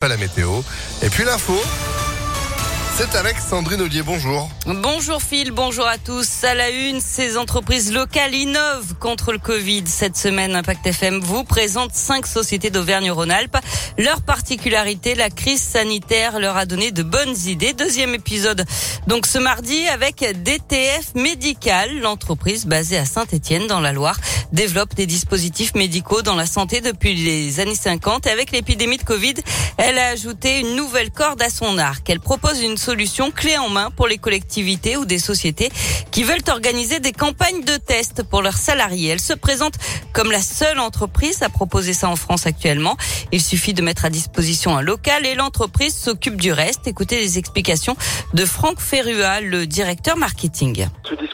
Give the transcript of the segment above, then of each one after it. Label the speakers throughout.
Speaker 1: Pas la météo. Et puis l'info. C'est avec Sandrine Ollier, bonjour.
Speaker 2: Bonjour Phil, bonjour à tous. À la une, ces entreprises locales innovent contre le Covid. Cette semaine, Impact FM vous présente cinq sociétés d'Auvergne-Rhône-Alpes. Leur particularité, la crise sanitaire leur a donné de bonnes idées. Deuxième épisode, donc ce mardi, avec DTF Médical. L'entreprise basée à Saint-Etienne dans la Loire développe des dispositifs médicaux dans la santé depuis les années 50. Et avec l'épidémie de Covid, elle a ajouté une nouvelle corde à son arc. Elle propose une solution clé en main pour les collectivités ou des sociétés qui veulent organiser des campagnes de tests pour leurs salariés. Elle se présente comme la seule entreprise à proposer ça en France actuellement. Il suffit de mettre à disposition un local et l'entreprise s'occupe du reste. Écoutez les explications de Franck Ferrua, le directeur marketing.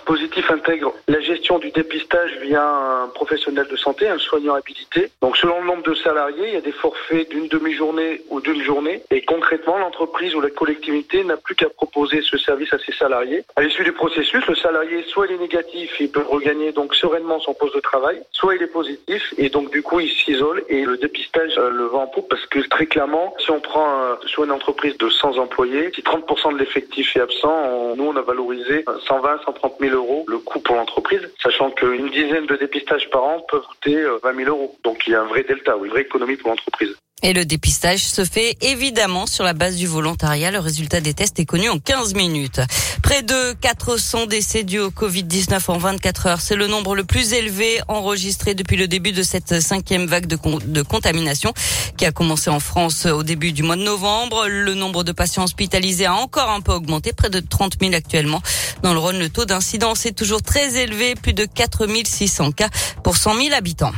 Speaker 3: Dispositif intègre la gestion du dépistage via un professionnel de santé, un soignant habilité. Donc selon le nombre de salariés, il y a des forfaits d'une demi-journée ou d'une journée. Et concrètement, l'entreprise ou la collectivité n'a plus qu'à proposer ce service à ses salariés. À l'issue du processus, le salarié, soit il est négatif, il peut regagner donc sereinement son poste de travail, soit il est positif et donc du coup il s'isole et le dépistage euh, le vend en poupe parce que très clairement, si on prend euh, sur une entreprise de 100 employés, si 30% de l'effectif est absent, nous on a valorisé 120, 130 000 euros le coût pour l'entreprise, sachant qu'une dizaine de dépistages par an peuvent coûter 20 euh, 000 euros. Donc il y a un vrai delta, une vraie économie pour l'entreprise.
Speaker 2: Et le dépistage se fait évidemment sur la base du volontariat. Le résultat des tests est connu en 15 minutes. Près de 400 décès dus au Covid-19 en 24 heures. C'est le nombre le plus élevé enregistré depuis le début de cette cinquième vague de, contamination qui a commencé en France au début du mois de novembre. Le nombre de patients hospitalisés a encore un peu augmenté, près de 30 000 actuellement. Dans le Rhône, le taux d'incidence est toujours très élevé, plus de 4 600 cas pour 100 000 habitants.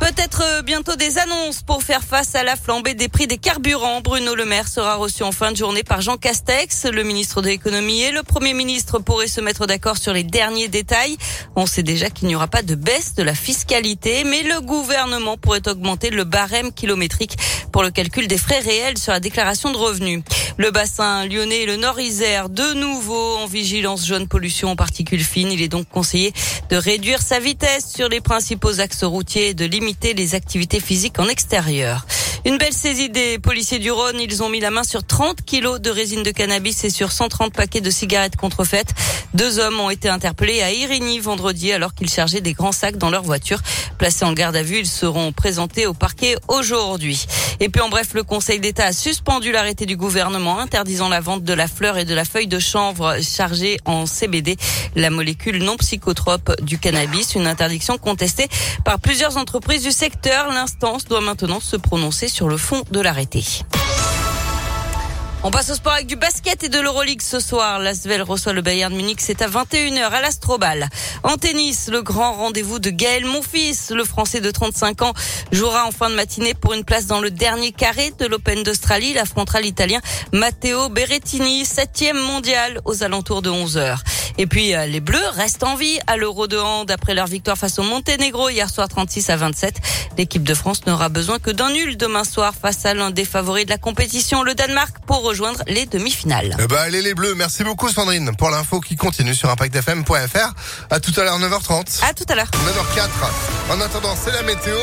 Speaker 2: Peut-être euh, bientôt des annonces pour faire face à la flambée des prix des carburants. Bruno Le Maire sera reçu en fin de journée par Jean Castex, le ministre de l'économie et le premier ministre pourraient se mettre d'accord sur les derniers détails. On sait déjà qu'il n'y aura pas de baisse de la fiscalité, mais le gouvernement pourrait augmenter le barème kilométrique pour le calcul des frais réels sur la déclaration de revenus. Le bassin lyonnais et le nord-isère, de nouveau en vigilance jaune pollution en particules fines. Il est donc conseillé de réduire sa vitesse sur les principaux axes routiers et de limiter les activités physiques en extérieur. Une belle saisie des policiers du Rhône. Ils ont mis la main sur 30 kilos de résine de cannabis et sur 130 paquets de cigarettes contrefaites. Deux hommes ont été interpellés à Irigny vendredi alors qu'ils chargeaient des grands sacs dans leur voiture. Placés en garde à vue, ils seront présentés au parquet aujourd'hui. Et puis en bref, le Conseil d'État a suspendu l'arrêté du gouvernement interdisant la vente de la fleur et de la feuille de chanvre chargée en CBD, la molécule non psychotrope du cannabis. Une interdiction contestée par plusieurs entreprises du secteur. L'instance doit maintenant se prononcer sur le fond de l'arrêté. On passe au sport avec du basket et de l'Euroleague ce soir. L'Asvel reçoit le Bayern Munich. C'est à 21h à l'Astrobal. En tennis, le grand rendez-vous de Gaël Monfils. Le Français de 35 ans jouera en fin de matinée pour une place dans le dernier carré de l'Open d'Australie. Il affrontera l'Italien Matteo Berrettini, septième mondial aux alentours de 11h. Et puis euh, les Bleus restent en vie à l'Euro de hand après leur victoire face au Monténégro hier soir 36 à 27. L'équipe de France n'aura besoin que d'un nul demain soir face à l'un des favoris de la compétition, le Danemark, pour rejoindre les demi-finales.
Speaker 1: Eh ben, allez les Bleus, merci beaucoup Sandrine pour l'info qui continue sur impactfm.fr. À tout à l'heure 9h30.
Speaker 2: À tout à l'heure.
Speaker 1: 9h04. En attendant, c'est la météo.